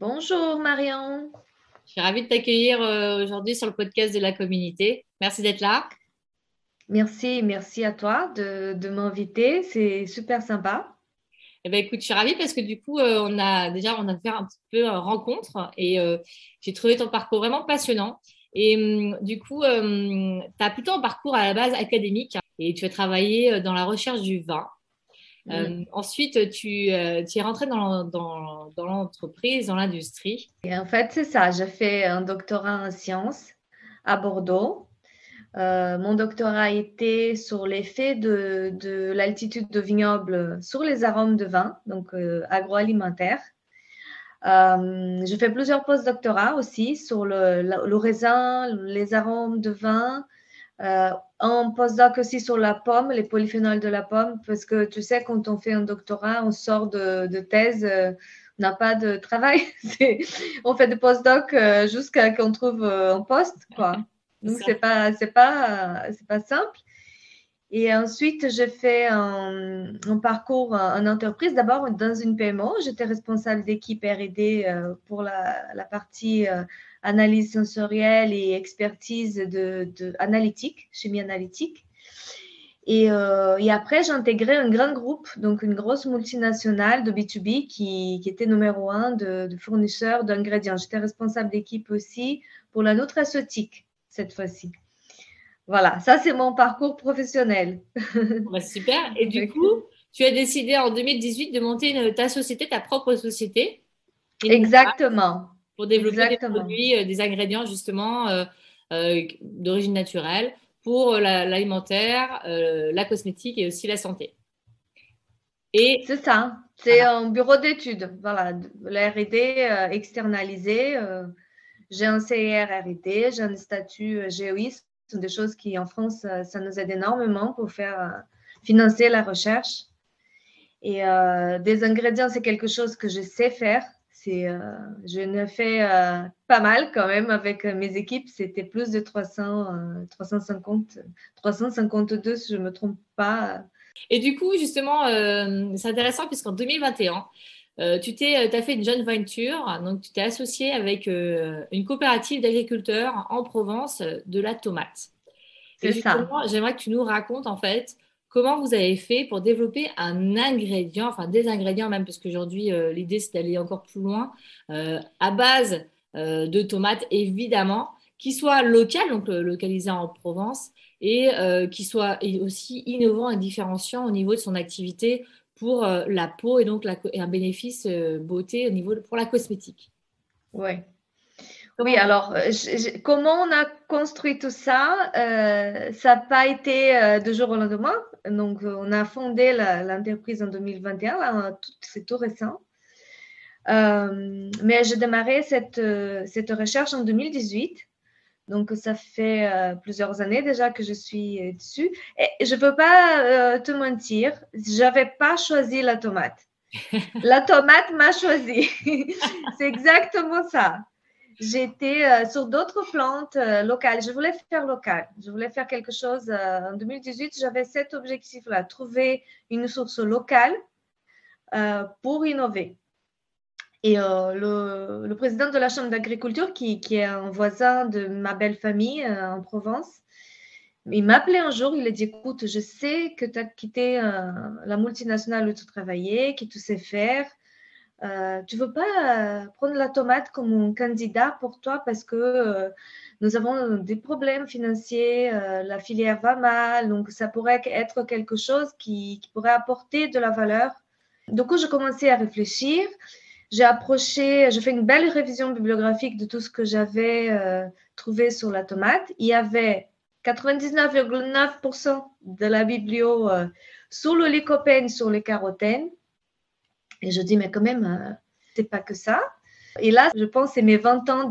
Bonjour Marion. Je suis ravie de t'accueillir euh, aujourd'hui sur le podcast de la communauté. Merci d'être là. Merci, merci à toi de, m'inviter. C'est super sympa. Eh ben, écoute, je suis ravie parce que du coup, euh, on a déjà on a fait un petit peu une rencontre et euh, j'ai trouvé ton parcours vraiment passionnant. Et hum, du coup, hum, tu as plutôt un parcours à la base académique et tu as travaillé dans la recherche du vin. Euh, ensuite, tu, euh, tu, es rentré dans, dans, dans l'entreprise, dans l'industrie. Et en fait, c'est ça. J'ai fait un doctorat en sciences à Bordeaux. Euh, mon doctorat a été sur l'effet de, de l'altitude de vignoble sur les arômes de vin, donc agroalimentaire. je fais plusieurs post-doctorats aussi sur le, le, raisin, les arômes de vin, euh, on postdoc aussi sur la pomme, les polyphénols de la pomme, parce que tu sais, quand on fait un doctorat, on sort de, thèse, euh, on n'a pas de travail. on fait des postdocs euh, jusqu'à qu'on trouve un poste, quoi. Donc, c'est pas, c'est pas, c'est pas simple. Et ensuite, j'ai fait un, parcours en entreprise. D'abord, dans une PMO, j'étais responsable d'équipe R&D pour la, la partie analyse sensorielle et expertise de, analytique, chimie analytique. Et, euh, et après, j'ai intégré un grand groupe, donc une grosse multinationale de B2B qui, qui était numéro un de, de fournisseurs d'ingrédients. J'étais responsable d'équipe aussi pour la nutraceutique cette fois-ci. Voilà, ça c'est mon parcours professionnel. Bah, super. Et du coup, tu as décidé en 2018 de monter ta société, ta propre société. Exactement pour développer des produits, euh, des ingrédients justement euh, euh, d'origine naturelle pour l'alimentaire, la cosmétique et aussi la santé. Et c'est ça, c'est un bureau d'études, voilà, la R&D externalisée. j'ai un CIR R&D, j'ai un statut GOI, ce sont des choses qui en France, ça nous aide énormément pour faire financer la recherche. Et des ingrédients, c'est quelque chose que je sais faire. Euh, je ne fais euh, pas mal quand même avec euh, mes équipes. C'était plus de 300, 350, 352 si je ne me trompe pas. Et du coup, justement, c'est intéressant puisqu'en 2021, tu t'es, as fait une jeune venture, donc tu t'es associé avec une coopérative d'agriculteurs en Provence de la tomate. C'est ça. J'aimerais que tu nous racontes en fait comment vous avez fait pour développer un ingrédient, enfin des ingrédients même, parce qu'aujourd'hui, euh, l'idée, c'est d'aller encore plus loin, euh, à base euh, de tomates, évidemment, qui soit local, donc localisé en Provence, et qui soit aussi innovant et différenciant au niveau de son activité pour la peau et donc un bénéfice beauté au niveau pour la cosmétique. Oui. Oui, alors, comment on a construit tout ça Ça n'a pas été de jour au lendemain. Donc, euh, on a fondé l'entreprise en 2021, c'est tout récent. Euh, mais j'ai démarré cette, euh, cette recherche en 2018. Donc, ça fait plusieurs années déjà que je suis dessus. Et je ne peux pas te mentir, je n'avais pas choisi la tomate. La tomate m'a choisi. C'est exactement ça j'étais euh, sur d'autres plantes euh, locales. Je voulais faire local. Je voulais faire quelque chose. Euh, en 2018, j'avais cet objectif-là, trouver une source locale pour innover. Et le, le, président de la Chambre d'agriculture, qui, qui, est un voisin de ma belle famille en Provence, il m'a appelé un jour, il a dit, écoute, je sais que tu as quitté la multinationale où tu travaillais, que tu sais faire. Euh, tu veux pas euh, prendre la tomate comme un candidat pour toi parce que euh, nous avons des problèmes financiers, la filière va mal, donc ça pourrait être quelque chose qui, pourrait apporter de la valeur. Du coup, j'ai commencé à réfléchir. J'ai approché, j'ai fait une belle révision bibliographique de tout ce que j'avais trouvé sur la tomate. Il y avait 99,9% de la biblio sur le lycopène, sur les carotènes et je dis, mais quand même, euh, c'est pas que ça. Et là, je pense que c'est mes 20 ans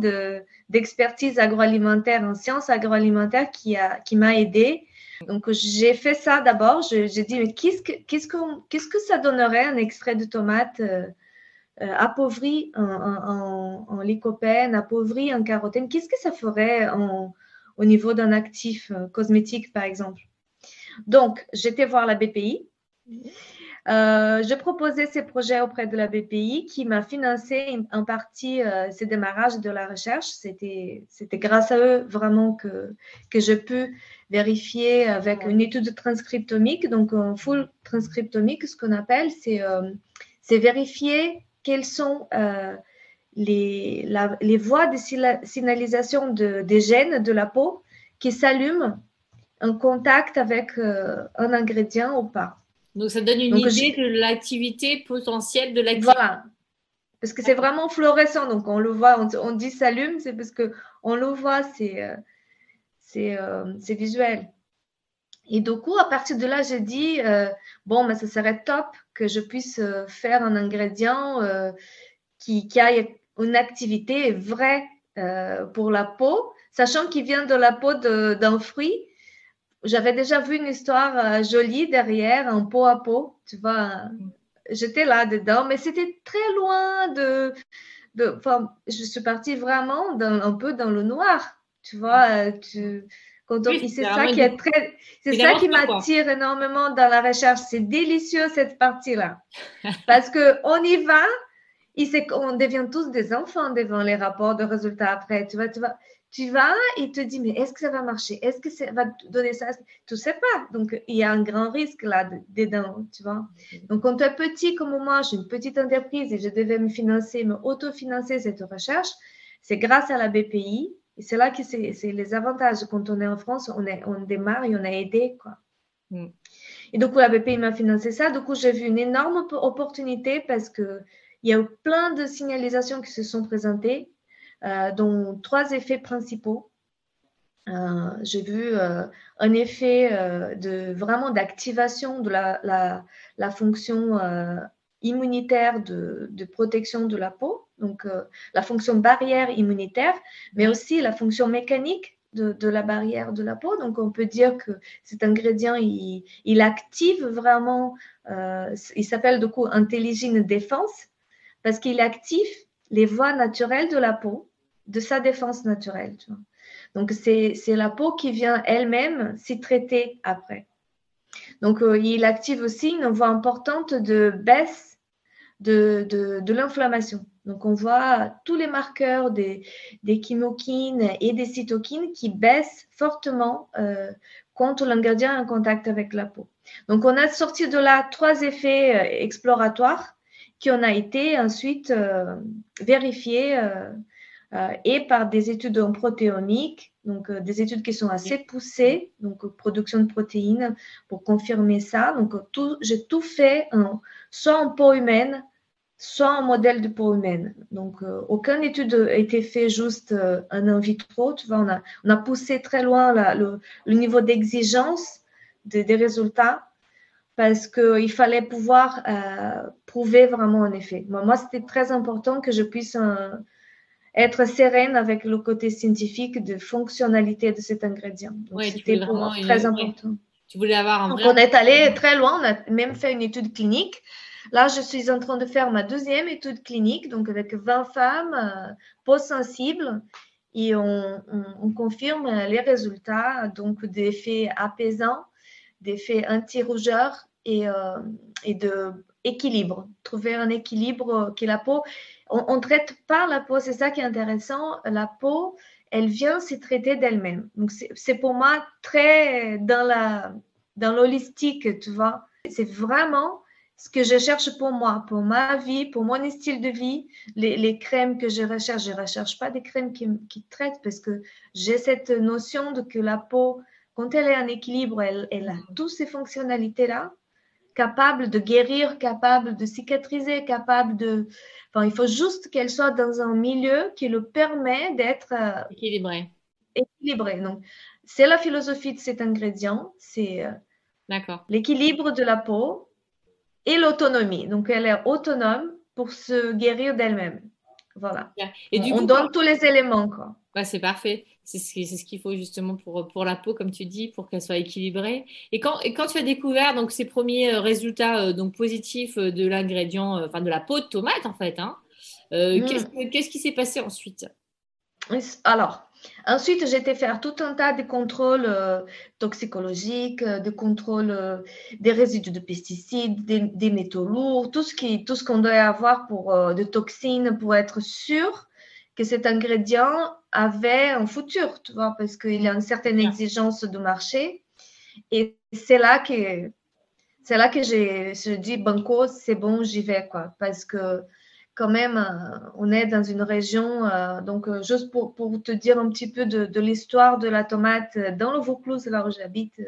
d'expertise agroalimentaire en sciences agroalimentaires qui m'a qui aidé. Donc, j'ai fait ça d'abord. J'ai dit, mais qu'est-ce que, qu'est-ce, que, qu'est-ce que ça donnerait un extrait de tomate euh, euh, appauvri en, en, en, lycopène, appauvri en carotène? Qu'est-ce que ça ferait au niveau d'un actif euh, cosmétique, par exemple? Donc, j'étais voir la BPI. Euh, je proposais ces projets auprès de la BPI qui m'a financé en partie euh, ces démarrages de la recherche. C'était, grâce à eux vraiment que, que j'ai pu vérifier avec une étude transcriptomique, donc un full transcriptomique, ce qu'on appelle, c'est, euh, vérifier quelles sont les, les voies de signalisation de, des gènes de la peau qui s'allument en contact avec un ingrédient ou pas. Donc, ça donne une idée de l'activité potentielle de l'activité. Voilà. Parce que c'est vraiment fluorescent. Donc, on le voit, on, dit s'allume, c'est parce qu'on le voit, c'est euh, euh, c'est visuel. Et du coup, à partir de là, j'ai dit, euh, bon, mais ça serait top que je puisse faire un ingrédient qui, qui a une activité vraie pour la peau, sachant qu'il vient de la peau d'un fruit j'avais déjà vu une histoire euh, jolie derrière, en pot à pot, tu vois. J'étais là dedans, mais c'était très loin de. de enfin, je suis partie vraiment dans, un peu dans le noir, tu vois. Euh, tu, c'est ça qui est très, c'est ça qui m'attire énormément dans la recherche. C'est délicieux cette partie-là, parce que on y va, et on devient tous des enfants devant les rapports de résultats après. Tu vois, tu vois, tu vas et te dis, mais est-ce que ça va marcher? Est-ce que ça va donner ça? Tu ne sais pas. Donc, il y a un grand risque là dedans, tu vois. Donc, quand tu es petit comme moi, j'ai une petite entreprise et je devais me financer, me autofinancer cette recherche, c'est grâce à la BPI. Et c'est là que c'est les avantages. Quand on est en France, on, est, on démarre et on a aidé, quoi. Mm. Et donc, la BPI m'a financé ça. Du coup, j'ai vu une énorme opportunité parce qu'il y a eu plein de signalisations qui se sont présentées dont trois effets principaux. Euh, j'ai vu euh, un effet de vraiment d'activation de la, la, fonction immunitaire de, de, protection de la peau, donc la fonction barrière immunitaire, mais aussi la fonction mécanique de, de, la barrière de la peau. Donc, on peut dire que cet ingrédient, il, il active vraiment, il s'appelle du coup intelligine défense, parce qu'il active les voies naturelles de la peau de sa défense naturelle. Donc, c'est la peau qui vient elle-même s'y traiter après. Donc, euh, il active aussi une voie importante de baisse de, de, l'inflammation. Donc, on voit tous les marqueurs des, des et des cytokines qui baissent fortement euh, quand l'ingrédient est en contact avec la peau. Donc, on a sorti de là trois effets euh, exploratoires qui ont été ensuite euh, vérifiés euh, et par des études en protéomique, donc euh, des études qui sont assez poussées, donc euh, production de protéines pour confirmer ça. Donc j'ai tout fait soit en peau humaine, soit en modèle de peau humaine. Donc aucune étude n'a été faite juste en in vitro. Tu vois, on a, on a poussé très loin le, niveau d'exigence des résultats parce qu'il fallait pouvoir prouver vraiment un effet. Moi, moi c'était très important que je puisse être sereine avec le côté scientifique de fonctionnalité de cet ingrédient. c'était pour moi très important. Tu voulais avoir un vrai... On est allé très loin, on a même fait une étude clinique. Là, je suis en train de faire ma deuxième étude clinique, donc avec 20 femmes, euh, peau sensible, et on, confirme les résultats, donc d'effets apaisants, d'effets anti-rougeurs et, euh, et de équilibre, trouver un équilibre que la peau on ne traite pas la peau, c'est ça qui est intéressant. La peau, elle vient se traiter d'elle-même. Donc, c'est pour moi très dans la dans l'holistique, tu vois. C'est vraiment ce que je cherche pour moi, pour ma vie, pour mon style de vie. Les, crèmes que je recherche, je ne recherche pas des crèmes qui, qui traitent parce que j'ai cette notion de que la peau, quand elle est en équilibre, elle, elle a toutes ces fonctionnalités-là, capable de guérir, capable de cicatriser, capable de, il faut juste qu'elle soit dans un milieu qui le permet d'être euh, équilibré. équilibré. Donc, c'est la philosophie de cet ingrédient, c'est euh, l'équilibre de la peau et l'autonomie. Donc, elle est autonome pour se guérir d'elle-même. Voilà. Et du on, donne tous les éléments. Quoi. Ouais, c'est parfait. C'est ce qu'il faut justement pour, pour la peau, comme tu dis, pour qu'elle soit équilibrée. Et quand, et quand tu as découvert donc, ces premiers euh, résultats euh, donc, positifs euh, de l'ingrédient, enfin de la peau de tomate en fait, hein, hmm. qu'est-ce qui s'est passé ensuite? Alors, Ensuite, été faire tout un tas de contrôles toxicologiques, de contrôles des résidus de pesticides, des, métaux lourds, tout ce qui, tout ce qu'on doit avoir pour de toxines pour être sûr que cet ingrédient avait un futur, tu vois, parce qu'il y a une certaine exigence de marché. Et c'est là que c'est là que j'ai dit banco, c'est bon, j'y vais quoi, parce que quand même, euh, on est dans une région, euh, donc euh, juste pour, te dire un petit peu de, l'histoire de la tomate dans le Vaucluse, là où j'habite,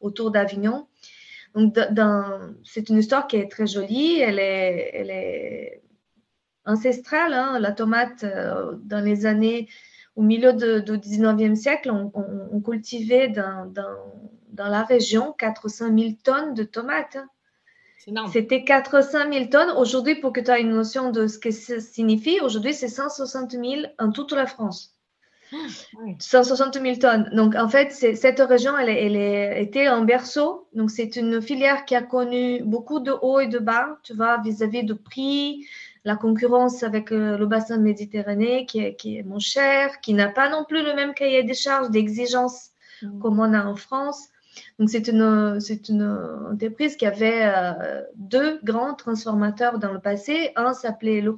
autour d'Avignon. Donc, c'est une histoire qui est très jolie, elle est, ancestrale. Hein. La tomate, dans les années, au milieu du 19e siècle, on, cultivait dans, dans, la région 400 000 tonnes de tomates. C'était 400 000 tonnes. Aujourd'hui, pour que tu aies une notion de ce que ça signifie, aujourd'hui, c'est 160 000 en toute la France. 160 000 tonnes. Donc, en fait, cette région, elle, elle, était en berceau. Donc, c'est une filière qui a connu beaucoup de hauts et de bas, tu vois, vis-à-vis de prix, la concurrence avec euh, le bassin méditerranéen qui est, qui est moins cher, qui n'a pas non plus le même cahier des charges, d'exigence mm. comme on a en France. Donc, c'est une, c'est une entreprise qui avait euh, deux grands transformateurs dans le passé. Un s'appelait Le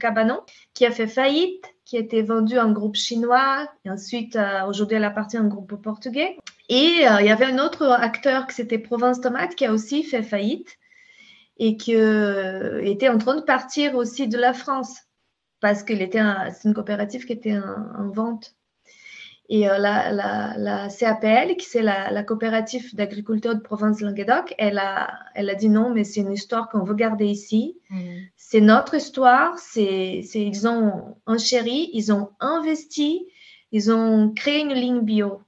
qui a fait faillite, qui a été vendu à un groupe chinois, et ensuite, euh, aujourd'hui, elle appartient à un groupe portugais. Et il y avait un autre acteur qui c'était Provence Tomate, qui a aussi fait faillite et qui euh, était en train de partir aussi de la France parce que c'est une coopérative qui était en, vente. Et euh, la, la, CAPL, qui c'est la, coopérative d'agriculteurs de Provence-Languedoc, elle a, elle a dit non, mais c'est une histoire qu'on veut garder ici. Mm. C'est notre histoire. C'est, ils ont enchéri, ils ont investi, ils ont créé une ligne bio.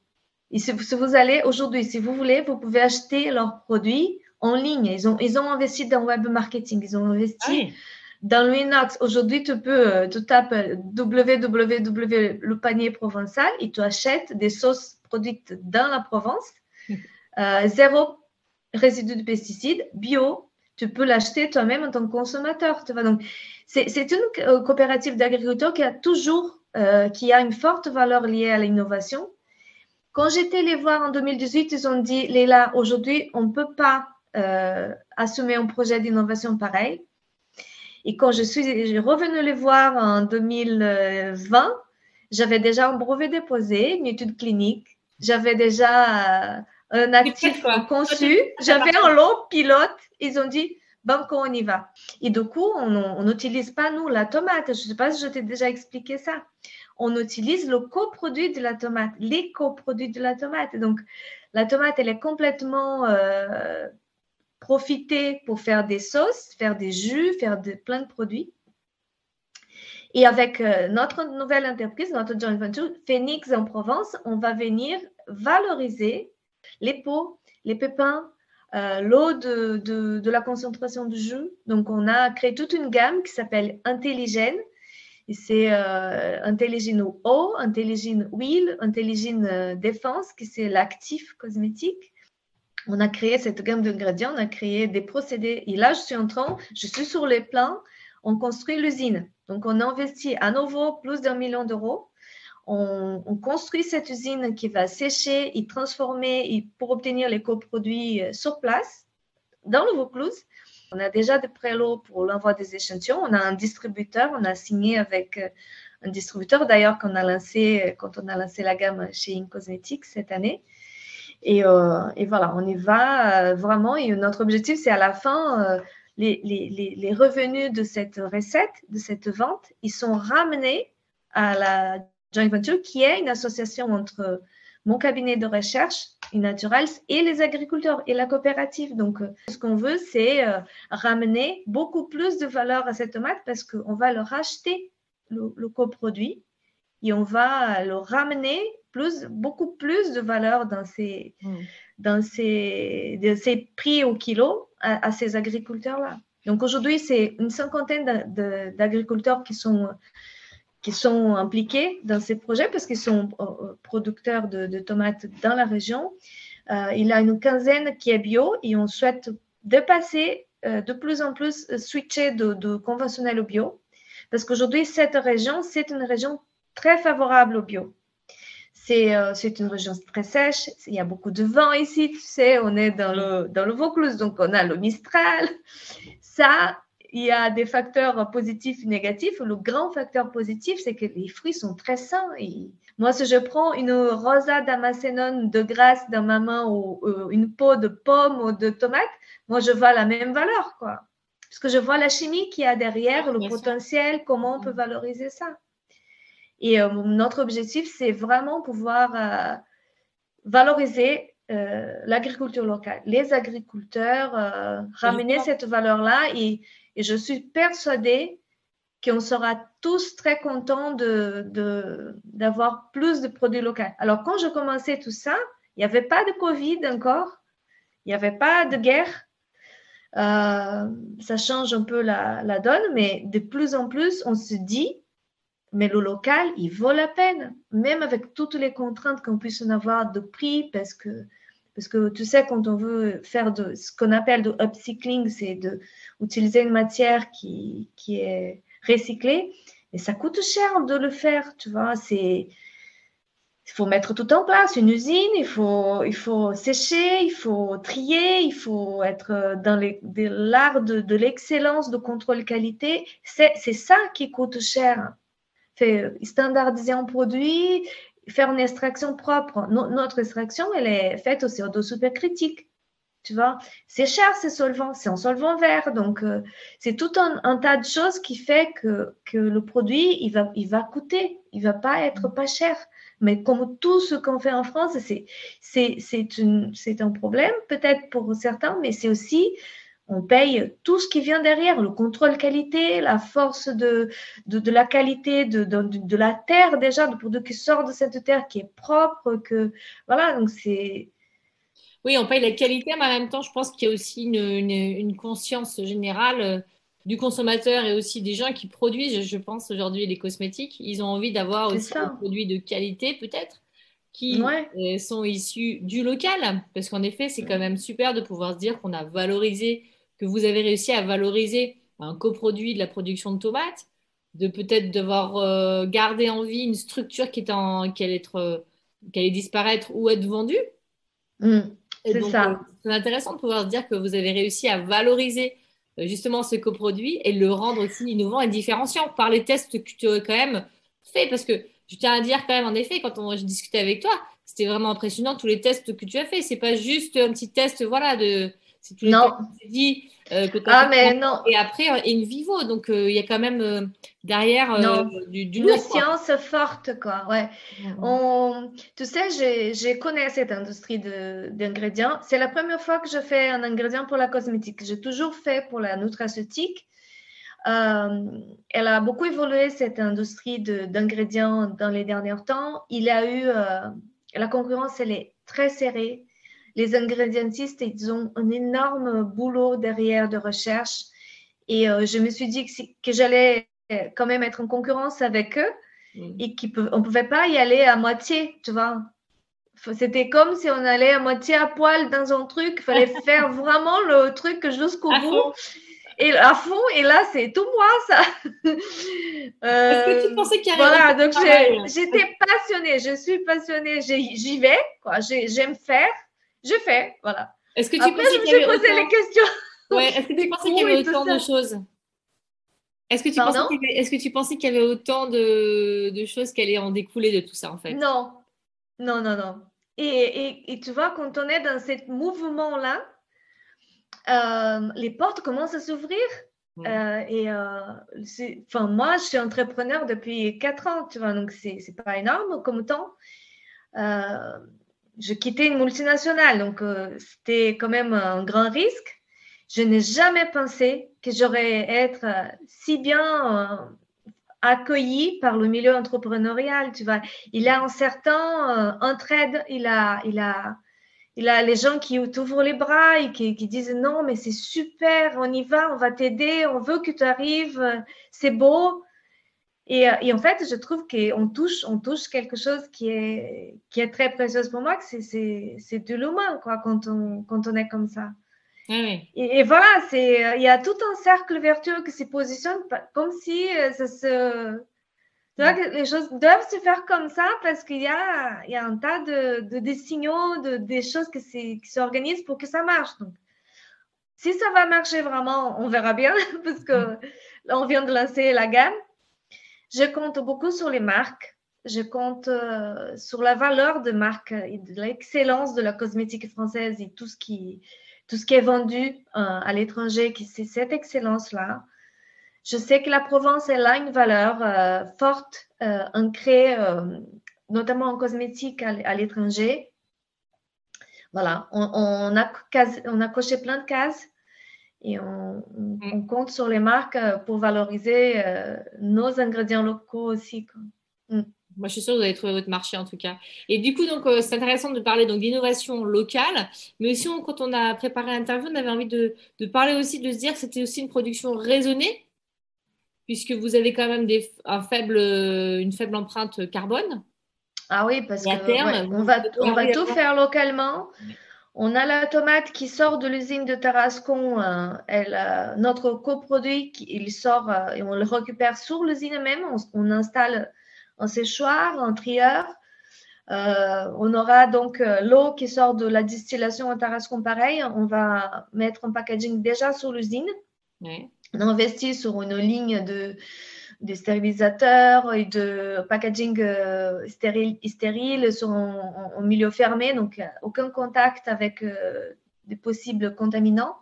Et si vous allez aujourd'hui, si vous voulez, vous pouvez acheter leurs produits en ligne. Ils ont, ils ont investi dans le web marketing, ils ont investi ah dans l'inox. Aujourd'hui, tu peux, euh, tu tapes www le panier provençal et tu achètes des sauces produites dans la Provence, euh, zéro résidu de pesticides, bio. Tu peux l'acheter toi-même en tant que consommateur. Tu vois. Donc, c'est une euh, coopérative d'agriculteurs qui a toujours, qui a une forte valeur liée à l'innovation. Quand j'étais les voir en 2018, ils ont dit, Léla, aujourd'hui, on ne peut pas euh, assumer un projet d'innovation pareil. Et quand je suis revenue les voir en 2020, j'avais déjà un brevet déposé, une étude clinique. J'avais déjà euh, un actif conçu. J'avais un lot pilote. Ils ont dit, banco, on y va. Et du coup, on n'utilise pas, nous, la tomate. Je ne sais pas si je t'ai déjà expliqué ça. On utilise le coproduit de la tomate, les coproduits de la tomate. Donc, la tomate, elle est complètement euh, profiter pour faire des sauces, faire des jus, faire plein de produits. Et avec euh, notre nouvelle entreprise, notre joint venture, Phoenix en Provence, on va venir valoriser les pots, les pépins, euh, l'eau de, de, la concentration de jus. Donc, on a créé toute une gamme qui s'appelle Intelligène. Et c'est euh, Intelligine eau, Intelligine huile, Intelligine euh, défense, qui c'est l'actif cosmétique on a créé cette gamme d'ingrédients, on a créé des procédés. Et là, je suis en train, je suis sur les plans, on construit l'usine. Donc, on investit à nouveau plus d'un million d'euros. On, construit cette usine qui va sécher et transformer pour obtenir les coproduits euh, sur place dans le Vaucluse. On a déjà des prélots pour l'envoi des échantillons. On a un distributeur. On a signé avec euh, un distributeur d'ailleurs euh, quand on a lancé la gamme chez InCosmetics cette année. Euh, et, voilà, on y va euh, vraiment. Et notre objectif, c'est à la fin, euh, les, revenus de cette recette, de cette vente, ils sont ramenés à la joint venture, qui est une association entre mon cabinet de recherche, Naturals, et les agriculteurs et la coopérative. Donc, ce qu'on veut, c'est ramener beaucoup plus de valeur à cette tomate parce qu'on va leur acheter le coproduit et on va le ramener plus, beaucoup plus de valeur dans ces, mm. dans ces, de ces prix au kilo à, ces agriculteurs-là. Donc aujourd'hui, c'est une cinquantaine d'agriculteurs qui sont, qui sont impliqués dans ces projets parce qu'ils sont producteurs de, tomates dans la région. il y a une quinzaine qui est bio et on souhaite dépasser de plus en plus, switcher de, de conventionnel au bio. Parce qu'aujourd'hui, cette région, c'est une région très favorable au bio. Euh, c'est une région très sèche, il y a beaucoup de vent ici, tu sais, on est dans le, dans le Vaucluse, donc on a le Mistral. Ça, il y a des facteurs positifs et négatifs. Le grand facteur positif, c'est que les fruits sont très sains. Et moi, si je prends une rosa damascénone de grâce dans ma main ou euh, une peau de pomme ou de tomate, moi, je vois la même valeur, quoi. Parce que je vois la chimie qu'il y a derrière, le potentiel, comment on peut valoriser ça. Et euh, notre objectif, c'est vraiment pouvoir euh, valoriser euh, l'agriculture locale, les agriculteurs, ramener cette valeur-là. Et, je suis persuadée qu'on sera tous très contents d'avoir de, plus de produits locaux. Alors, quand je commençais tout ça, il n'y avait pas de Covid encore, il n'y avait pas de guerre. ça change un peu la, la donne, mais de plus en plus, on se dit, mais le local, il vaut la peine, même avec toutes les contraintes qu'on puisse en avoir de prix, parce que, parce que tu sais, quand on veut faire de, ce qu'on appelle de upcycling, c'est d'utiliser une matière qui, qui est recyclée, et ça coûte cher de le faire, tu vois. Il faut mettre tout en place, une usine, il faut, il faut sécher, il faut trier, il faut être dans l'art de, de l'excellence de contrôle qualité. C'est ça qui coûte cher standardiser un produit, faire une extraction propre. notre extraction, elle est faite au CO2 supercritique. Tu vois, c'est cher ces solvants, c'est en solvant vert. Donc, euh, c'est tout un, tas de choses qui fait que, que le produit, il va, il va coûter, il va pas être pas cher. Mais comme tout ce qu'on fait en France, c'est un problème peut-être pour certains, mais c'est aussi on paye tout ce qui vient derrière, le contrôle qualité, la force de, de, la qualité de, de, la terre déjà, de produit qui sort de cette terre qui est propre, que voilà, donc c'est. Oui, on paye la qualité, mais en même temps, je pense qu'il y a aussi une, une, conscience générale euh, du consommateur et aussi des gens qui produisent, je pense aujourd'hui les cosmétiques, ils ont envie d'avoir aussi des produits de qualité peut-être qui euh, sont issus du local, parce qu'en effet, c'est quand même super de pouvoir se dire qu'on a valorisé que vous avez réussi à valoriser un coproduit de la production de tomates, de peut-être devoir euh, garder en vie une structure qui est en, qui allait, être, euh, qui allait disparaître ou être vendue. Mmh, c'est ça. Euh, c'est intéressant de pouvoir se dire que vous avez réussi à valoriser justement ce coproduit et le rendre aussi innovant et différenciant par les tests que tu as quand même fait. Parce que je tiens à dire quand même, en effet, quand on, j'ai discuté avec toi, c'était vraiment impressionnant tous les tests que tu as fait. C'est pas juste un petit test, voilà, de non. dit euh, ah, mais non. Et après, euh, in vivo, donc euh, il y a quand même derrière du, du Une science forte, quoi. Ouais. On, tu sais, j'ai connais cette industrie d'ingrédients. C'est la première fois que je fais un ingrédient pour la cosmétique. J'ai toujours fait pour la nutraceutique. elle a beaucoup évolué, cette industrie d'ingrédients dans les derniers temps. Il y a eu, la concurrence, elle est très serrée les ingrédientistes, ils ont un énorme boulot derrière de recherche. Et euh, je me suis dit que, j'allais euh, quand même être en concurrence avec eux mm. et qu'on ne pouvait pas y aller à moitié, tu vois. C'était comme si on allait à moitié à poil dans un truc. Il fallait faire vraiment le truc jusqu'au bout. Et à fond, et là, c'est tout moi, ça. Est-ce que tu pensais qu'il y avait Voilà, donc j'étais passionnée, je suis passionnée, j'y vais, quoi. J'aime faire je fais, voilà. Est-ce que tu Après, je me suis posé les questions. Ouais, est-ce que tu pensais qu'il y avait autant de choses? Est-ce que, tu pensais qu'il y avait... est-ce que tu pensais qu'il y avait autant de, de choses qui allaient en découler de tout ça, en fait? Non, non, non, non. Et, et, et, tu vois, quand on est dans ce mouvement-là, euh, les portes commencent à s'ouvrir. Euh, et euh, moi, je suis entrepreneur depuis 4 ans, tu vois, donc c'est, c'est pas énorme comme temps. Je quittais une multinationale, donc euh, c'était quand même un grand risque. Je n'ai jamais pensé que j'aurais être euh, si bien euh, accueillie par le milieu entrepreneurial. Tu vois, il a un certain entraide, il a, il a, il a les gens qui t'ouvrent les bras et qui, disent non, mais c'est super, on y va, on va t'aider, on veut que tu arrives, c'est beau. Et, et, en fait, je trouve qu'on touche, on touche quelque chose qui est, qui est très précieux pour moi, que c'est de l'humain, quoi, quand on, quand on est comme ça. Et, et, voilà, c'est, il y a tout un cercle vertueux qui se positionne comme si euh, ça se, que les choses doivent se faire comme ça parce qu'il y a, il y a un tas de, de des signaux, de, des choses qui s'organisent pour que ça marche. Donc, si ça va marcher vraiment, on verra bien parce que là, on vient de lancer la gamme. Je compte beaucoup sur les marques. Je compte euh, sur la valeur de marque et de l'excellence de la cosmétique française et tout ce qui, est vendu euh, à l'étranger, c'est cette excellence-là. Je sais que la Provence, elle a une valeur euh, forte, ancrée, notamment en cosmétique à, l'étranger. Voilà, on, a coché plein de cases et on, mm. compte sur les marques pour valoriser nos ingrédients locaux aussi. Mm. Moi, je suis sûre que vous allez trouver votre marché en tout cas. Et du coup, donc, c'est intéressant de parler d'innovation locale, mais aussi quand on a préparé l'interview, on avait envie de, de, parler aussi, de se dire que c'était aussi une production raisonnée puisque vous avez quand même des, un faible, une faible empreinte carbone. Ah oui, parce qu'on on va, on va tout faire localement. On a la tomate qui sort de l'usine de Tarascon. Euh, elle, euh, notre coproduit, il sort euh, et on le récupère sur l'usine même. On, installe un séchoir, un trieur. on aura donc l'eau qui sort de la distillation à Tarascon, pareil. On va mettre un packaging déjà sur l'usine. Oui on investit sur une ligne de, de stérilisateurs et de packaging euh, stérile, stérile sur un, milieu fermé, donc aucun contact avec euh, des possibles contaminants.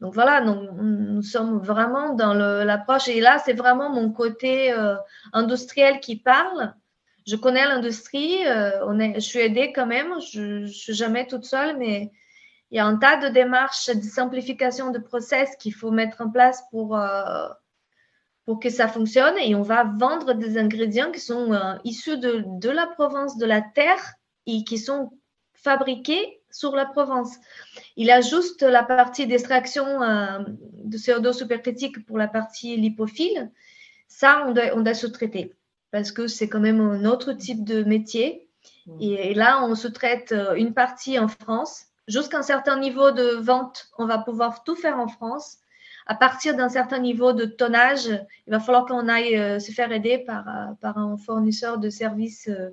Donc voilà, nous, sommes vraiment dans l'approche. Et là, c'est vraiment mon côté euh, industriel qui parle. Je connais l'industrie, je suis aidée quand même, je ne suis jamais toute seule, mais il y a un tas de démarches de simplification de process qu'il faut mettre en place pour, euh, pour que ça fonctionne. Et on va vendre des ingrédients qui sont euh, issus de, de, la Provence, de la terre, et qui sont fabriqués sur la Provence. Il a juste la partie d'extraction euh, de CO2 supercritique pour la partie lipophile. Ça, on doit, on doit sous-traiter parce que c'est quand même un autre type de métier. Mmh. et là, on sous-traite une partie en France jusqu'à un certain niveau de vente, on va pouvoir tout faire en France. À partir d'un certain niveau de tonnage, il va falloir qu'on aille euh, se faire aider par, euh, par un fournisseur de services euh,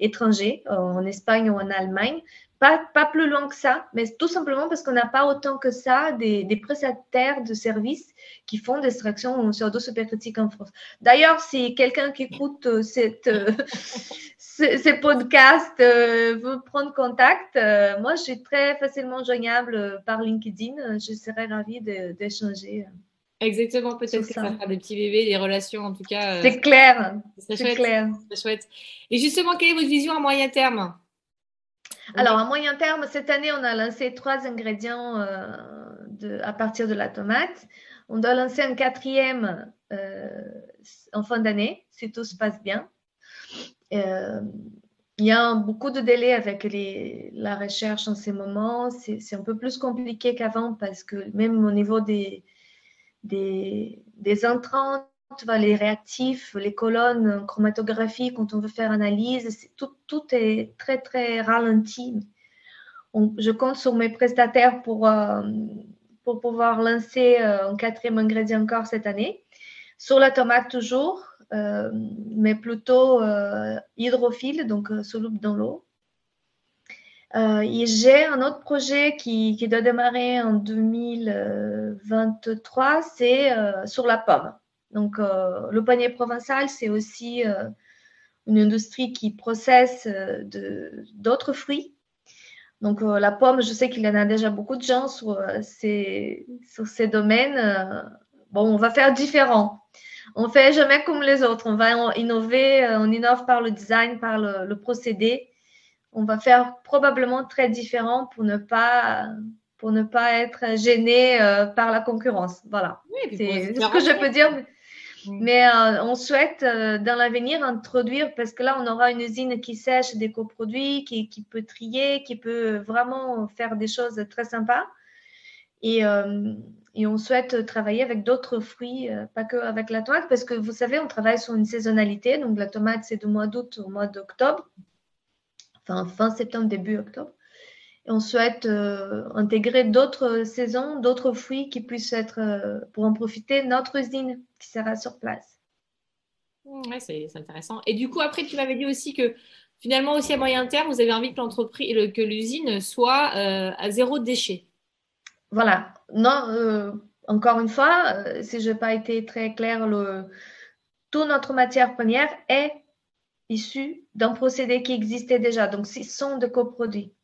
étrangers en Espagne ou en Allemagne pas, pas, plus loin que ça, mais tout simplement parce qu'on n'a pas autant que ça des, des, prestataires de services qui font des extractions sur dos supercritique en France. D'ailleurs, si quelqu'un qui écoute cette, euh, ces podcasts euh, veut prendre contact, moi, je suis très facilement joignable par LinkedIn. Je serais ravie d'échanger. Exactement, peut-être que ça va faire des petits bébés, des relations en tout cas. C'est clair. C'est clair. chouette. Et justement, quelle est votre vision à moyen terme? Alors, à moyen terme, cette année, on a lancé trois ingrédients euh, de, à partir de la tomate. On doit lancer un quatrième euh, en fin d'année, si tout se passe bien. Euh, il y a beaucoup de délais avec la recherche en ces moments. C'est un peu plus compliqué qu'avant parce que même au niveau des, des, les réactifs, les colonnes, chromatographie, quand on veut faire analyse, tout, est très, très ralenti. je compte sur mes prestataires pour, euh, pouvoir lancer euh, un quatrième ingrédient encore cette année. Sur la tomate toujours, mais plutôt hydrophile, donc soluble dans l'eau. et j'ai un autre projet qui, qui, doit démarrer en 2023, c'est sur la pomme. Donc, euh, le panier provençal, c'est aussi euh, une industrie qui processe euh, d'autres fruits. Donc, la pomme, je sais qu'il y en a déjà beaucoup de gens sur, ces, sur ces domaines. Bon, on va faire différent. On ne fait jamais comme les autres. On va innover, on innove par le design, par le, procédé. On va faire probablement très différent pour ne pas pour ne pas être gêné par la concurrence. Voilà. c'est ce que je peux dire. Mais euh, on souhaite euh, dans l'avenir introduire, parce que là, on aura une usine qui sèche des coproduits, qui, qui peut trier, qui peut vraiment faire des choses très sympas. Et, euh, et on souhaite travailler avec d'autres fruits, pas que avec la tomate, parce que vous savez, on travaille sur une saisonnalité. Donc la tomate, c'est du mois d'août au mois d'octobre, enfin fin septembre, début octobre. Et on souhaite intégrer d'autres saisons, d'autres fruits qui puissent être, pour en profiter, notre usine qui sera sur place. Mmh, ouais, c'est intéressant. Et du coup, après, tu m'avais dit aussi que finalement, aussi à moyen terme, vous avez envie que l'entreprise, que l'usine soit euh, à zéro déchet. Voilà. Non, euh, encore une fois, euh, si je n'ai pas été très claire, le, toute notre matière première est issue d'un procédé qui existait déjà. Donc, ce sont de coproduits.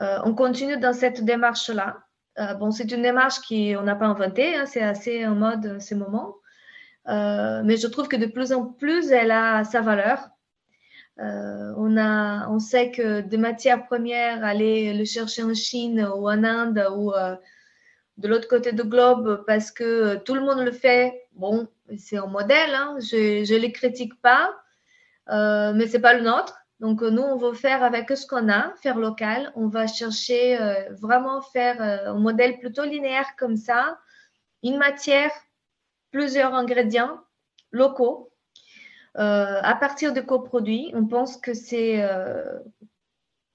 on continue dans cette démarche-là. bon, c'est une démarche qu'on n'a pas inventée, hein, c'est assez en mode ces moments. Euh, mais je trouve que de plus en plus, elle a sa valeur. Euh, on, on sait que des matières premières, aller le chercher en Chine ou en Inde ou euh, de l'autre côté du globe parce que tout le monde le fait, bon, c'est un modèle, hein, je ne les critique pas, mais ce n'est pas le nôtre. Donc, nous, on veut faire avec ce qu'on a, faire local. On va chercher vraiment faire un modèle plutôt linéaire comme ça, une matière plusieurs ingrédients locaux euh, à partir de coproduits. On pense que c'est euh,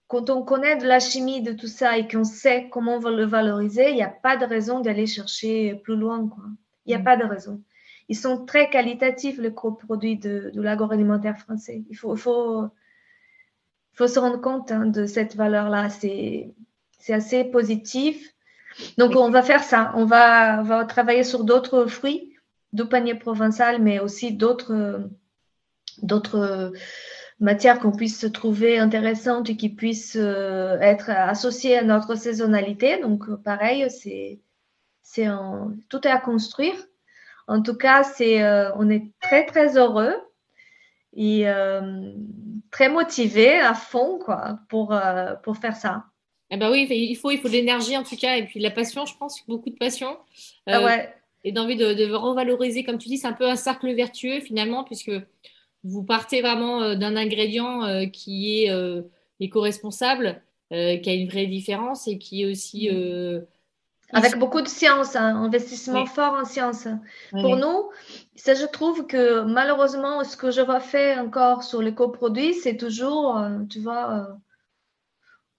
quand on connaît de la chimie de tout ça et qu'on sait comment on va le valoriser, il n'y a pas de raison d'aller chercher plus loin. Quoi. Il n'y a mm. pas de raison. Ils sont très qualitatifs, les coproduits de, de l'agroalimentaire français. Il faut, faut, faut se rendre compte hein, de cette valeur-là. C'est assez positif. Donc, on va faire ça. On va, on va travailler sur d'autres fruits du panier provençal, mais aussi d'autres d'autres matières qu'on puisse trouver intéressantes et qui puissent euh, être associées à notre saisonnalité. Donc, pareil, c'est, c'est tout est à construire. En tout cas, c'est, euh, on est très, très heureux et euh, très motivés à fond quoi, pour, pour faire ça. Eh ben oui, il faut, il faut de l'énergie en tout cas, et puis la passion, je pense, beaucoup de passion. Ah ouais et d'envie de, revaloriser, comme tu dis, c'est un peu un cercle vertueux finalement, puisque vous partez vraiment euh, d'un ingrédient euh, qui est euh, éco-responsable, qui a une vraie différence et qui est aussi... Mm. Avec beaucoup de science, hein, investissement fort en science. Pour nous, ça, je trouve que malheureusement, ce que je vois faire encore sur les coproduits, c'est toujours, tu vois,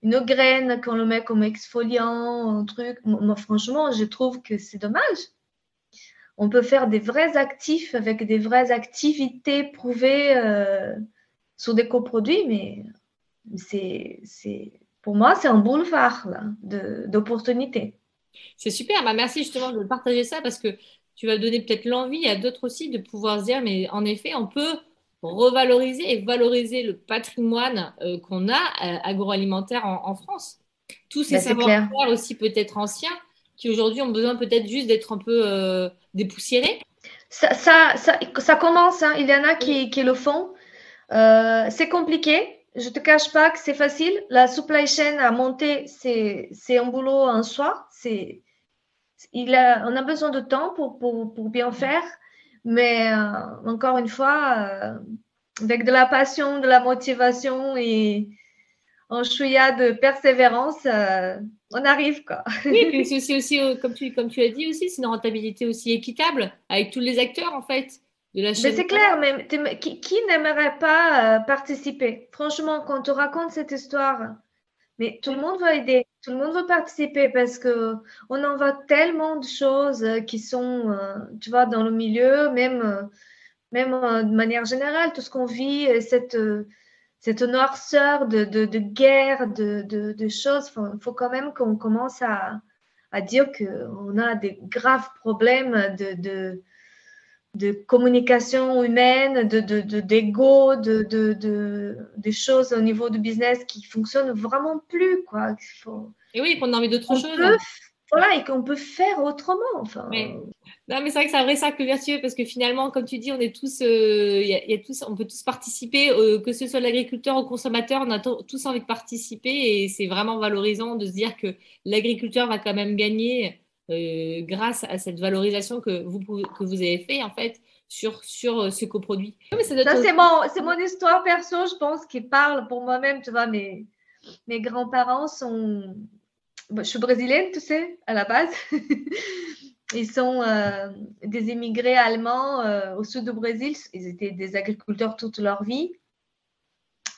une graine qu'on le met comme exfoliant, un truc. Moi, franchement, je trouve que c'est dommage on peut faire des vrais actifs avec des vraies activités prouvées euh, sur des coproduits, mais c'est, pour moi, c'est un boulevard d'opportunités. C'est super. Bah, merci justement de partager ça parce que tu vas donner peut-être l'envie à d'autres aussi de pouvoir se dire, mais en effet, on peut revaloriser et valoriser le patrimoine euh, qu'on a euh, agroalimentaire en, France. Tous ces bah, savoir-faire aussi peut-être anciens qui aujourd'hui ont besoin peut-être juste d'être un peu euh, dépoussiérés ça, ça, commence, hein. il y en a qui, le font. Euh, c'est compliqué, je te cache pas que c'est facile. La supply chain à monter, c'est un boulot en soi. A, on a besoin de temps pour, pour, pour bien faire. Mais euh, encore une fois, avec de la passion, de la motivation et un chouïa de persévérance, on arrive quoi. oui, c'est aussi, euh, comme tu, comme tu as dit aussi, c'est une rentabilité aussi équitable avec tous les acteurs en fait de la chaîne. Mais c'est clair, mais qui, n'aimerait pas euh, participer? Franchement, quand on raconte cette histoire, mais tout le monde veut aider, tout le monde veut participer parce que on en voit tellement de choses qui sont, euh, tu vois, dans le milieu, même, même de manière générale, tout ce qu'on vit, cette cette noirceur de, de, de guerre, de, de choses. Il faut, quand même qu'on commence à, à dire qu'on a des graves problèmes de, de, communication humaine, de, d'ego, de, choses au niveau du business qui fonctionnent vraiment plus. Quoi. faut... Et oui, qu'on a envie d'autre chose. voilà, et qu'on peut faire autrement. Enfin, non, mais c'est vrai que c'est un vrai cercle vertueux parce que finalement, comme tu dis, on est tous, euh, y a, tous on peut tous participer, euh, que ce soit l'agriculteur ou le consommateur, on a tous envie de participer et c'est vraiment valorisant de se dire que l'agriculteur va quand même gagner euh, grâce à cette valorisation que vous, que vous avez fait en fait sur, sur ces coproduits. ça, c'est mon, c'est mon histoire perso, je pense, qui parle pour moi-même. Tu vois, mes, mes grands-parents sont. je suis brésilienne, tu sais, à la base. Ils sont euh, des immigrés allemands euh, au sud du Brésil. Ils étaient des agriculteurs toute leur vie.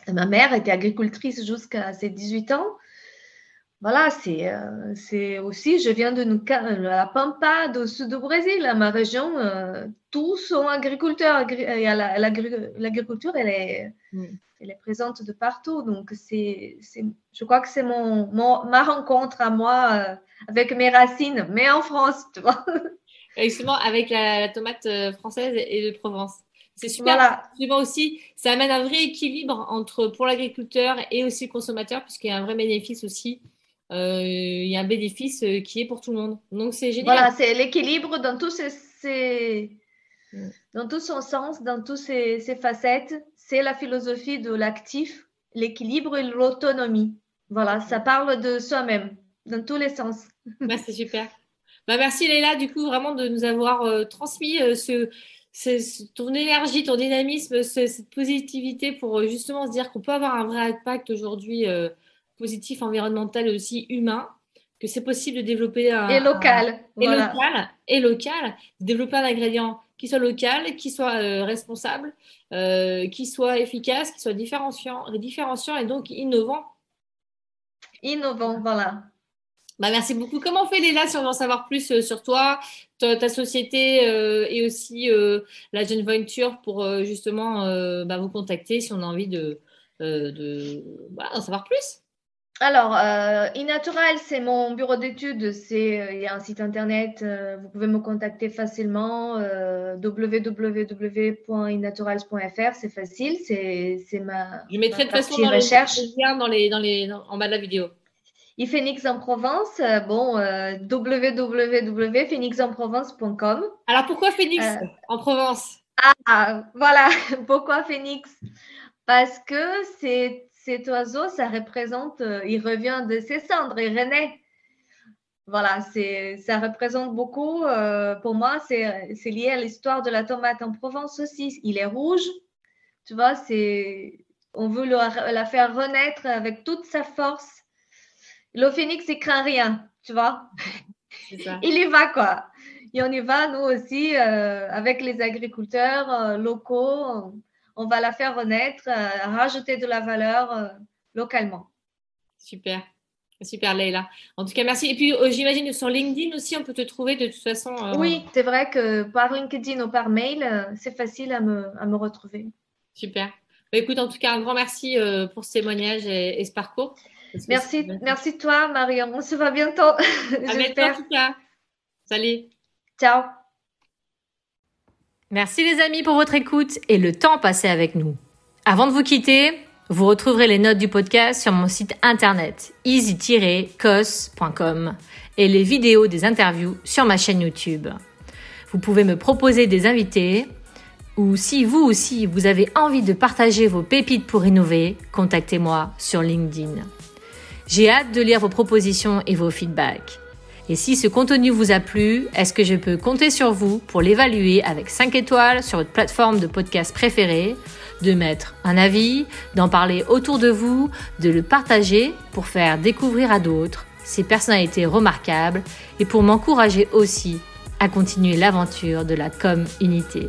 ma mère était agricultrice jusqu'à ses 18 ans. Voilà, euh, c'est aussi, je viens de la Pampa, au sud du Brésil, ma région, tous sont agriculteurs. L'agriculture, elle est, mm. elle est présente de partout. Donc, c'est, je crois que c'est mon, ma rencontre à moi avec mes racines, mais en France, tu vois. Justement, avec la, tomate euh, française et de Provence. C'est super. Voilà. aussi, ça amène un vrai équilibre entre pour l'agriculteur et aussi le consommateur, puisqu'il y a un vrai bénéfice aussi. Euh, il y a un bénéfice euh, qui est pour tout le monde. Donc c'est génial. Voilà, c'est l'équilibre dans tous ces, mm. dans tout son sens, dans toutes ces, ces facettes. C'est la philosophie de l'actif, l'équilibre et l'autonomie. Voilà, ça parle de soi-même dans tous les sens. Bah, c'est super. Bah, merci Leila, du coup, vraiment de nous avoir euh, transmis euh, ce, ton énergie, ton dynamisme, cette positivité pour euh, justement se dire qu'on peut avoir un vrai impact aujourd'hui positif, environnemental et aussi humain, que c'est possible de développer un. Et local. et local. Et local. Développer un ingrédient qui soit local, qui soit responsable, qui soit efficace, qui soit différenciant, différenciant et donc innovant. Innovant, voilà. Bah, merci beaucoup. Comment on fait Léla si on veut en savoir plus euh, sur toi, ta, société euh, et aussi euh, la Jeune Venture pour justement bah, vous contacter si on a envie de, de d'en savoir plus? Alors, Innatural, c'est mon bureau d'études. C'est, il y a un site internet. vous pouvez me contacter facilement. www.innaturals.fr, c'est facile. C'est, ma. Je mettrai de toute façon dans recherche. dans les, dans les, en bas de la vidéo. Phoenix en Provence, euh, bon, euh, www.phoenixenprovence.com. Alors pourquoi Phoenix euh, en Provence? Ah, voilà, pourquoi Phoenix? Parce que cet oiseau, ça représente, il revient de ses cendres, il renaît. Voilà, ça représente beaucoup, pour moi, c'est lié à l'histoire de la tomate en Provence aussi. Il est rouge, tu vois, on veut la faire renaître avec toute sa force le phénix, il craint rien, tu vois. Il y va, quoi. Et on y va, nous aussi, euh, avec les agriculteurs euh, locaux. On, va la faire renaître, euh, rajouter de la valeur localement. Super. Super, Leila. En tout cas, merci. Et puis, j'imagine que sur LinkedIn aussi, on peut te trouver de toute façon. Oui, c'est vrai que par LinkedIn ou par mail, c'est facile à me, à me retrouver. Super. Bah, écoute, en tout cas, un grand merci pour ce témoignage et ce parcours. Merci, merci toi, Marion. On se voit bientôt. À bientôt, en tout cas. Salut. Ciao. Merci les amis pour votre écoute et le temps passé avec nous. Avant de vous quitter, vous retrouverez les notes du podcast sur mon site internet easy-cos.com et les vidéos des interviews sur ma chaîne YouTube. Vous pouvez me proposer des invités ou si vous aussi vous avez envie de partager vos pépites pour innover, contactez-moi sur LinkedIn. J'ai hâte de lire vos propositions et vos feedbacks. Et si ce contenu vous a plu, est-ce que je peux compter sur vous pour l'évaluer avec 5 étoiles sur votre plateforme de podcast préférée, de mettre un avis, d'en parler autour de vous, de le partager pour faire découvrir à d'autres ces personnalités remarquables et pour m'encourager aussi à continuer l'aventure de la com unité.